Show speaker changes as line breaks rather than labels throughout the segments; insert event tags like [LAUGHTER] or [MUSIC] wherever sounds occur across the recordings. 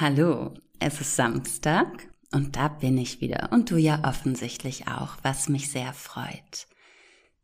Hallo, es ist Samstag und da bin ich wieder und du ja offensichtlich auch, was mich sehr freut.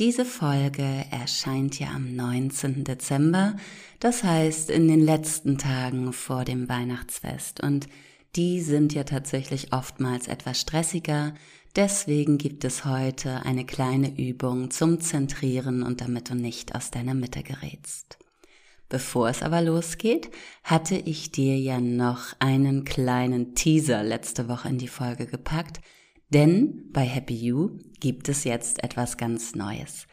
Diese Folge erscheint ja am 19. Dezember, das heißt in den letzten Tagen vor dem Weihnachtsfest und die sind ja tatsächlich oftmals etwas stressiger, deswegen gibt es heute eine kleine Übung zum Zentrieren und damit du nicht aus deiner Mitte gerätst. Bevor es aber losgeht, hatte ich dir ja noch einen kleinen Teaser letzte Woche in die Folge gepackt, denn bei Happy You gibt es jetzt etwas ganz Neues.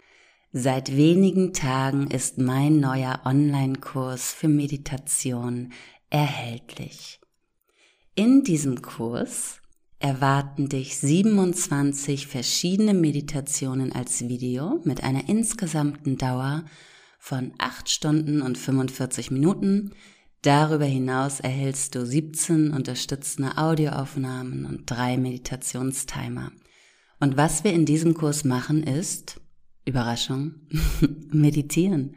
Seit wenigen Tagen ist mein neuer Online-Kurs für Meditation erhältlich. In diesem Kurs erwarten dich 27 verschiedene Meditationen als Video mit einer insgesamten Dauer von 8 Stunden und 45 Minuten. Darüber hinaus erhältst du 17 unterstützende Audioaufnahmen und drei Meditationstimer. Und was wir in diesem Kurs machen ist, Überraschung, [LAUGHS] meditieren.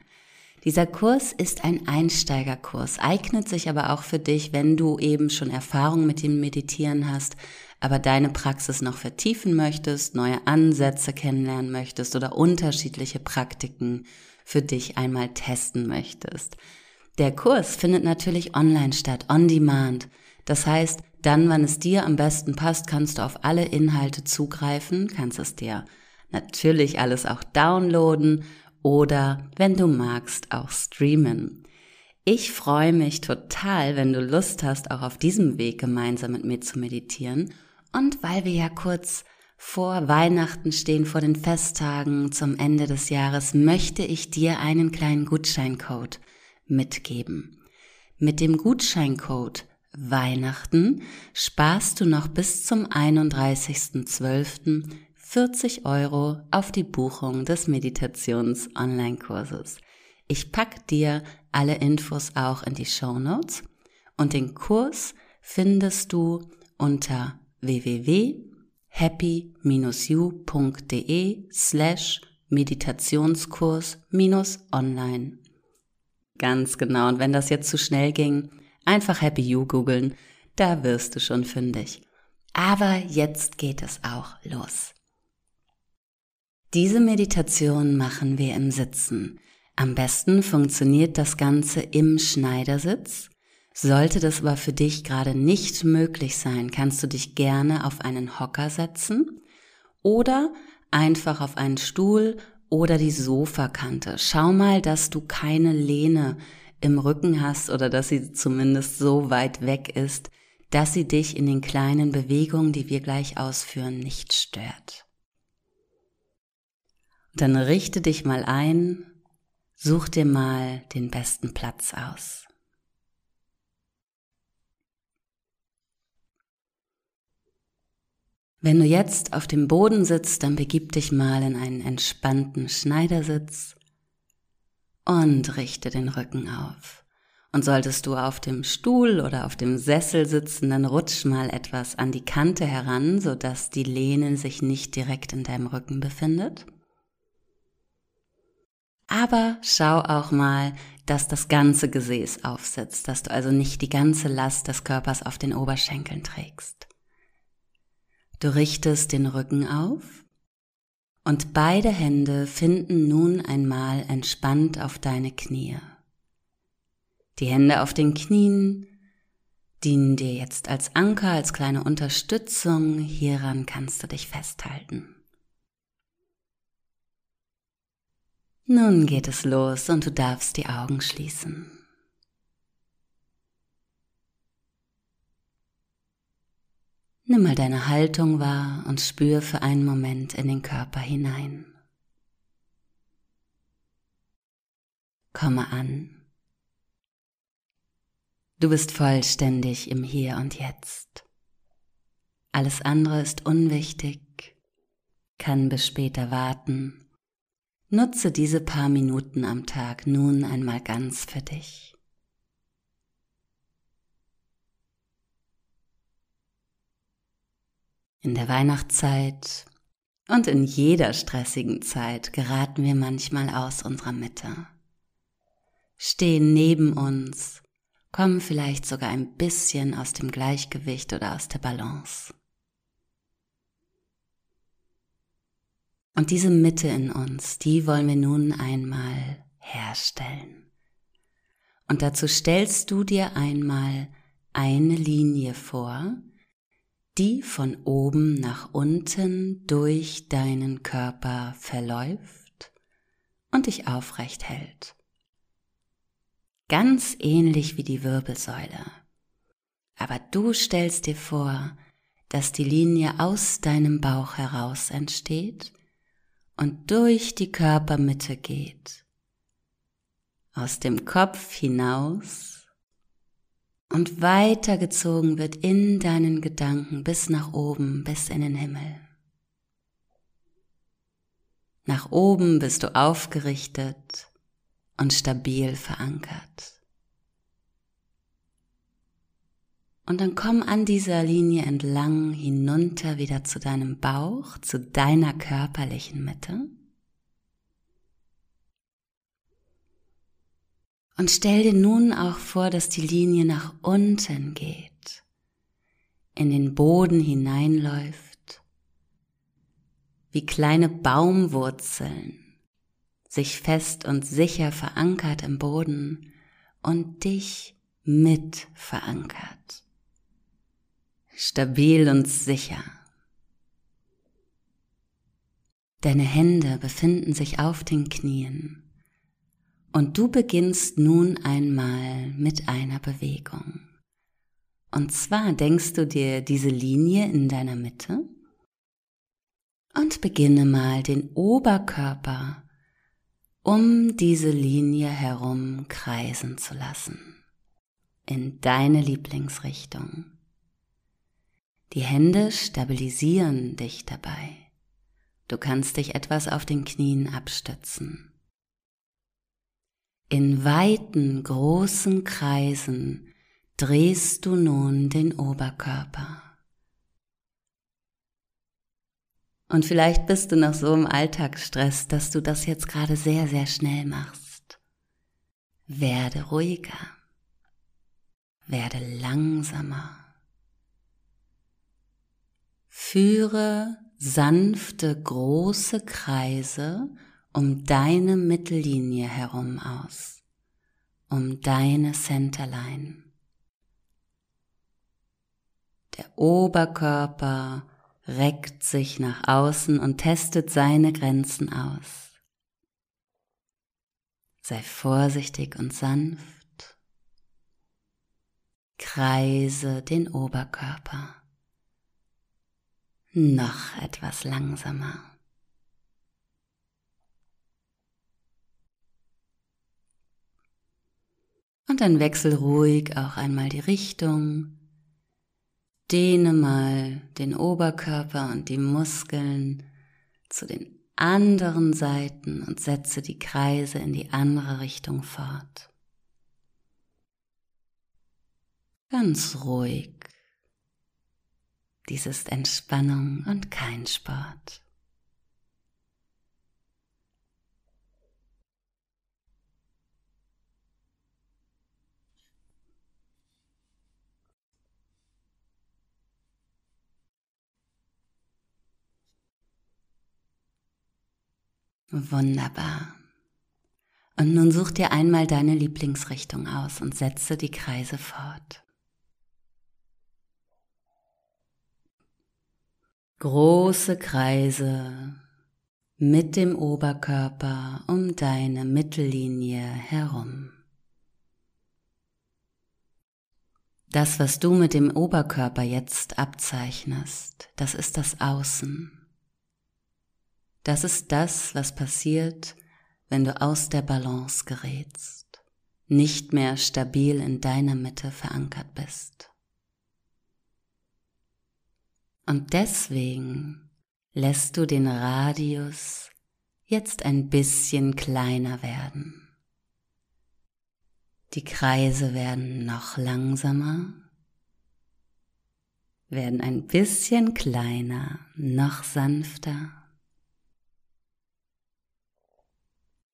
Dieser Kurs ist ein Einsteigerkurs, eignet sich aber auch für dich, wenn du eben schon Erfahrung mit dem Meditieren hast, aber deine Praxis noch vertiefen möchtest, neue Ansätze kennenlernen möchtest oder unterschiedliche Praktiken für dich einmal testen möchtest. Der Kurs findet natürlich online statt, on demand. Das heißt, dann, wann es dir am besten passt, kannst du auf alle Inhalte zugreifen, kannst es dir natürlich alles auch downloaden oder, wenn du magst, auch streamen. Ich freue mich total, wenn du Lust hast, auch auf diesem Weg gemeinsam mit mir zu meditieren. Und weil wir ja kurz vor Weihnachten stehen, vor den Festtagen zum Ende des Jahres, möchte ich dir einen kleinen Gutscheincode mitgeben. Mit dem Gutscheincode Weihnachten sparst du noch bis zum 31.12. 40 Euro auf die Buchung des Meditations-Online-Kurses. Ich pack dir alle Infos auch in die Show Notes und den Kurs findest du unter www happy-you.de slash Meditationskurs-online. Ganz genau. Und wenn das jetzt zu schnell ging, einfach Happy You googeln. Da wirst du schon fündig. Aber jetzt geht es auch los. Diese Meditation machen wir im Sitzen. Am besten funktioniert das Ganze im Schneidersitz sollte das aber für dich gerade nicht möglich sein, kannst du dich gerne auf einen Hocker setzen oder einfach auf einen Stuhl oder die Sofakante. Schau mal, dass du keine Lehne im Rücken hast oder dass sie zumindest so weit weg ist, dass sie dich in den kleinen Bewegungen, die wir gleich ausführen, nicht stört. dann richte dich mal ein, such dir mal den besten Platz aus. Wenn du jetzt auf dem Boden sitzt, dann begib dich mal in einen entspannten Schneidersitz und richte den Rücken auf. Und solltest du auf dem Stuhl oder auf dem Sessel sitzen, dann rutsch mal etwas an die Kante heran, sodass die Lehne sich nicht direkt in deinem Rücken befindet. Aber schau auch mal, dass das ganze Gesäß aufsitzt, dass du also nicht die ganze Last des Körpers auf den Oberschenkeln trägst. Du richtest den Rücken auf und beide Hände finden nun einmal entspannt auf deine Knie. Die Hände auf den Knien dienen dir jetzt als Anker, als kleine Unterstützung. Hieran kannst du dich festhalten. Nun geht es los und du darfst die Augen schließen. Nimm mal deine Haltung wahr und spür für einen Moment in den Körper hinein. Komme an. Du bist vollständig im Hier und Jetzt. Alles andere ist unwichtig, kann bis später warten. Nutze diese paar Minuten am Tag nun einmal ganz für dich. In der Weihnachtszeit und in jeder stressigen Zeit geraten wir manchmal aus unserer Mitte, stehen neben uns kommen vielleicht sogar ein bisschen aus dem Gleichgewicht oder aus der Balance. Und diese Mitte in uns, die wollen wir nun einmal herstellen. Und dazu stellst du dir einmal eine Linie vor, die von oben nach unten durch deinen Körper verläuft und dich aufrecht hält. Ganz ähnlich wie die Wirbelsäule. Aber du stellst dir vor, dass die Linie aus deinem Bauch heraus entsteht und durch die Körpermitte geht, aus dem Kopf hinaus und weitergezogen wird in deinen Gedanken bis nach oben, bis in den Himmel. Nach oben bist du aufgerichtet und stabil verankert. Und dann komm an dieser Linie entlang hinunter wieder zu deinem Bauch, zu deiner körperlichen Mitte. Und stell dir nun auch vor, dass die Linie nach unten geht, in den Boden hineinläuft, wie kleine Baumwurzeln, sich fest und sicher verankert im Boden und dich mit verankert. Stabil und sicher. Deine Hände befinden sich auf den Knien und du beginnst nun einmal mit einer Bewegung. Und zwar denkst du dir diese Linie in deiner Mitte und beginne mal den Oberkörper um diese Linie herum kreisen zu lassen. In deine Lieblingsrichtung. Die Hände stabilisieren dich dabei. Du kannst dich etwas auf den Knien abstützen. In weiten, großen Kreisen drehst du nun den Oberkörper. Und vielleicht bist du noch so im Alltagsstress, dass du das jetzt gerade sehr, sehr schnell machst. Werde ruhiger. Werde langsamer. Führe sanfte große Kreise um deine Mittellinie herum aus, um deine Centerline. Der Oberkörper reckt sich nach außen und testet seine Grenzen aus. Sei vorsichtig und sanft. Kreise den Oberkörper noch etwas langsamer. Und dann wechsel ruhig auch einmal die Richtung. Dehne mal den Oberkörper und die Muskeln zu den anderen Seiten und setze die Kreise in die andere Richtung fort. Ganz ruhig. Dies ist Entspannung und kein Sport. Wunderbar. Und nun such dir einmal deine Lieblingsrichtung aus und setze die Kreise fort. große Kreise mit dem Oberkörper um deine Mittellinie herum. Das, was du mit dem Oberkörper jetzt abzeichnest, das ist das Außen. Das ist das, was passiert, wenn du aus der Balance gerätst, nicht mehr stabil in deiner Mitte verankert bist. Und deswegen lässt du den Radius jetzt ein bisschen kleiner werden. Die Kreise werden noch langsamer, werden ein bisschen kleiner, noch sanfter.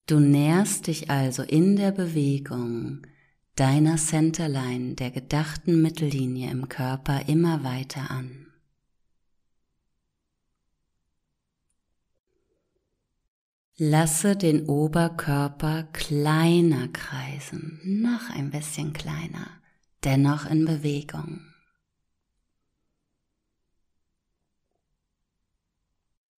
Du näherst dich also in der Bewegung deiner Centerline, der gedachten Mittellinie im Körper, immer weiter an. Lasse den Oberkörper kleiner kreisen, noch ein bisschen kleiner, dennoch in Bewegung.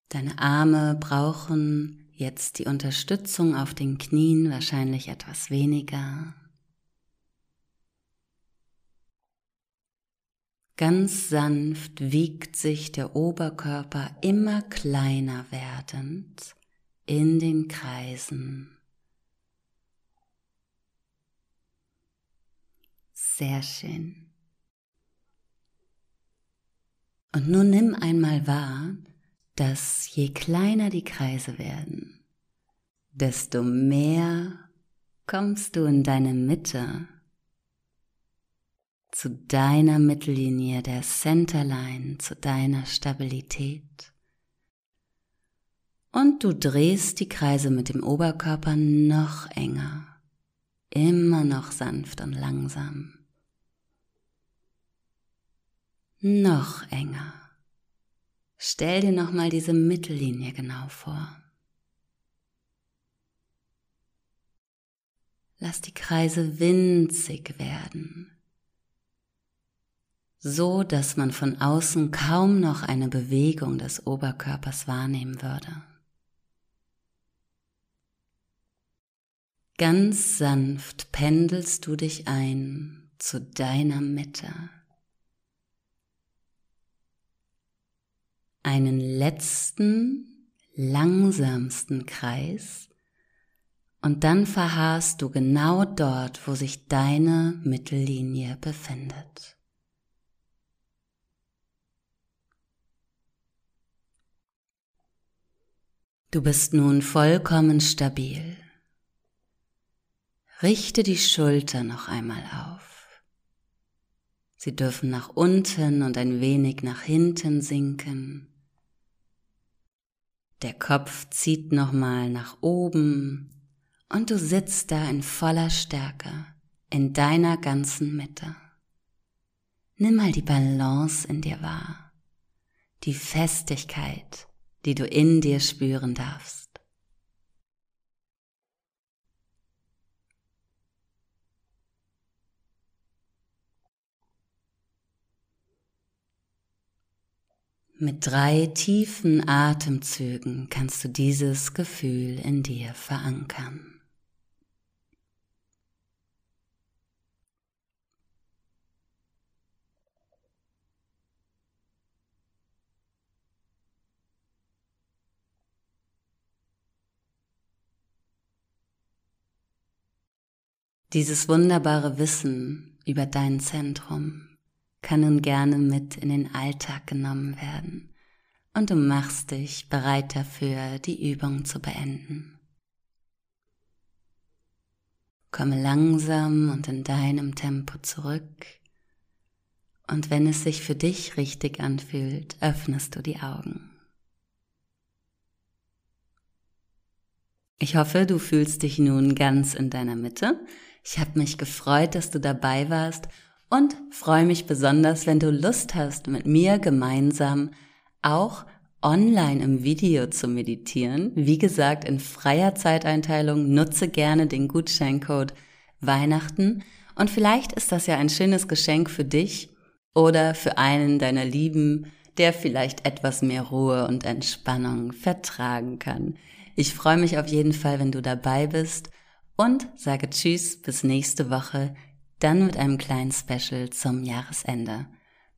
Deine Arme brauchen jetzt die Unterstützung auf den Knien wahrscheinlich etwas weniger. Ganz sanft wiegt sich der Oberkörper immer kleiner werdend in den Kreisen. Sehr schön. Und nun nimm einmal wahr, dass je kleiner die Kreise werden, desto mehr kommst du in deine Mitte, zu deiner Mittellinie, der Centerline, zu deiner Stabilität. Und du drehst die Kreise mit dem Oberkörper noch enger, immer noch sanft und langsam. Noch enger. Stell dir nochmal diese Mittellinie genau vor. Lass die Kreise winzig werden, so dass man von außen kaum noch eine Bewegung des Oberkörpers wahrnehmen würde. Ganz sanft pendelst du dich ein zu deiner Mitte. Einen letzten, langsamsten Kreis und dann verharrst du genau dort, wo sich deine Mittellinie befindet. Du bist nun vollkommen stabil. Richte die Schulter noch einmal auf. Sie dürfen nach unten und ein wenig nach hinten sinken. Der Kopf zieht nochmal nach oben und du sitzt da in voller Stärke in deiner ganzen Mitte. Nimm mal die Balance in dir wahr, die Festigkeit, die du in dir spüren darfst. Mit drei tiefen Atemzügen kannst du dieses Gefühl in dir verankern. Dieses wunderbare Wissen über dein Zentrum kann nun gerne mit in den Alltag genommen werden und du machst dich bereit dafür, die Übung zu beenden. Komme langsam und in deinem Tempo zurück und wenn es sich für dich richtig anfühlt, öffnest du die Augen. Ich hoffe, du fühlst dich nun ganz in deiner Mitte. Ich habe mich gefreut, dass du dabei warst und freue mich besonders, wenn du Lust hast, mit mir gemeinsam auch online im Video zu meditieren. Wie gesagt, in freier Zeiteinteilung nutze gerne den Gutscheincode Weihnachten und vielleicht ist das ja ein schönes Geschenk für dich oder für einen deiner Lieben, der vielleicht etwas mehr Ruhe und Entspannung vertragen kann. Ich freue mich auf jeden Fall, wenn du dabei bist und sage Tschüss bis nächste Woche dann mit einem kleinen Special zum Jahresende.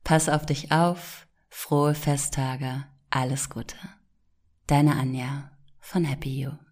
Pass auf dich auf, frohe Festtage, alles Gute. Deine Anja von Happy You.